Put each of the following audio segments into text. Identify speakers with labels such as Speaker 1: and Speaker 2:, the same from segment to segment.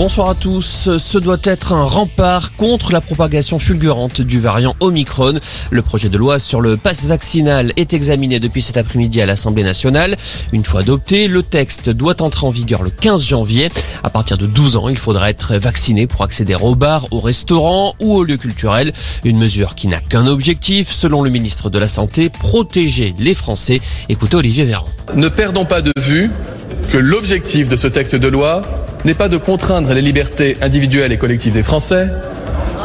Speaker 1: Bonsoir à tous. Ce doit être un rempart contre la propagation fulgurante du variant Omicron. Le projet de loi sur le pass vaccinal est examiné depuis cet après-midi à l'Assemblée nationale. Une fois adopté, le texte doit entrer en vigueur le 15 janvier. À partir de 12 ans, il faudra être vacciné pour accéder au bar, au restaurant ou aux lieux culturels. Une mesure qui n'a qu'un objectif, selon le ministre de la Santé, protéger les Français. Écoutez Olivier Véran.
Speaker 2: Ne perdons pas de vue que l'objectif de ce texte de loi n'est pas de contraindre les libertés individuelles et collectives des Français.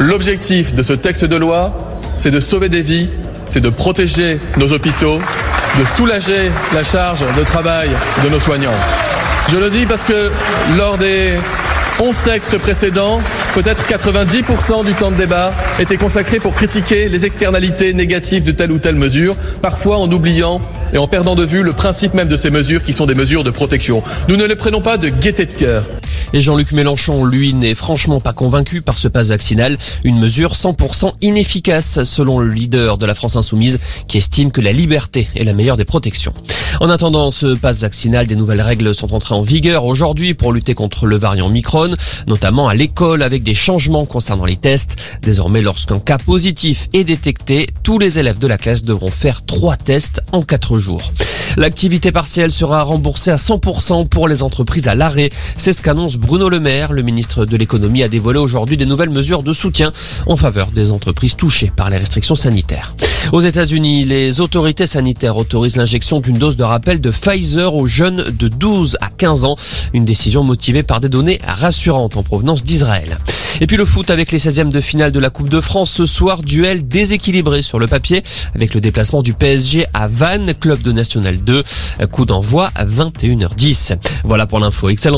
Speaker 2: L'objectif de ce texte de loi, c'est de sauver des vies, c'est de protéger nos hôpitaux, de soulager la charge de travail de nos soignants. Je le dis parce que lors des 11 textes précédents, peut-être 90% du temps de débat était consacré pour critiquer les externalités négatives de telle ou telle mesure, parfois en oubliant et en perdant de vue le principe même de ces mesures qui sont des mesures de protection. Nous ne les prenons pas de gaieté de cœur.
Speaker 1: Et Jean-Luc Mélenchon, lui, n'est franchement pas convaincu par ce passe vaccinal. Une mesure 100% inefficace, selon le leader de la France Insoumise, qui estime que la liberté est la meilleure des protections. En attendant ce passe vaccinal, des nouvelles règles sont entrées en vigueur aujourd'hui pour lutter contre le variant Micron, notamment à l'école avec des changements concernant les tests. Désormais, lorsqu'un cas positif est détecté, tous les élèves de la classe devront faire trois tests en quatre jours. L'activité partielle sera remboursée à 100% pour les entreprises à l'arrêt. C'est ce qu'annonce Bruno Le Maire. Le ministre de l'économie a dévoilé aujourd'hui des nouvelles mesures de soutien en faveur des entreprises touchées par les restrictions sanitaires. Aux États-Unis, les autorités sanitaires autorisent l'injection d'une dose de rappel de Pfizer aux jeunes de 12 à 15 ans. Une décision motivée par des données rassurantes en provenance d'Israël. Et puis le foot avec les 16e de finale de la Coupe de France ce soir, duel déséquilibré sur le papier avec le déplacement du PSG à Vannes, club de National 2. Coup d'envoi à 21h10. Voilà pour l'info. Excellent